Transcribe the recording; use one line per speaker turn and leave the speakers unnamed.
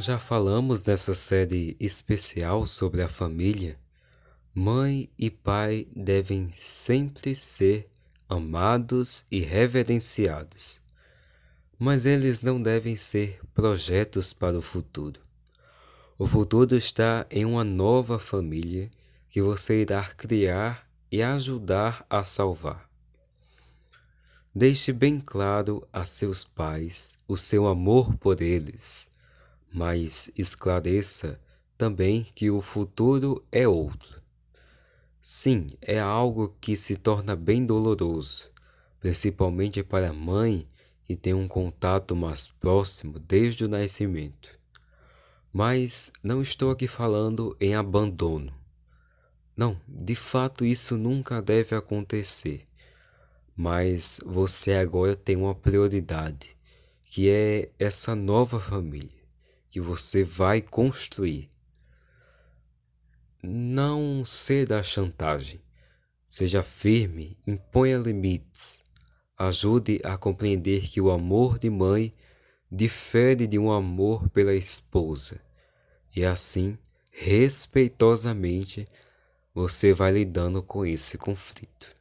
já falamos nessa série especial sobre a família, mãe e pai devem sempre ser amados e reverenciados, mas eles não devem ser projetos para o futuro. O futuro está em uma nova família que você irá criar e ajudar a salvar. Deixe bem claro a seus pais o seu amor por eles mas esclareça também que o futuro é outro. Sim, é algo que se torna bem doloroso, principalmente para a mãe que tem um contato mais próximo desde o nascimento. Mas não estou aqui falando em abandono. Não, de fato isso nunca deve acontecer. Mas você agora tem uma prioridade, que é essa nova família que você vai construir. Não ceda à chantagem. Seja firme, imponha limites. Ajude a compreender que o amor de mãe difere de um amor pela esposa. E assim, respeitosamente, você vai lidando com esse conflito.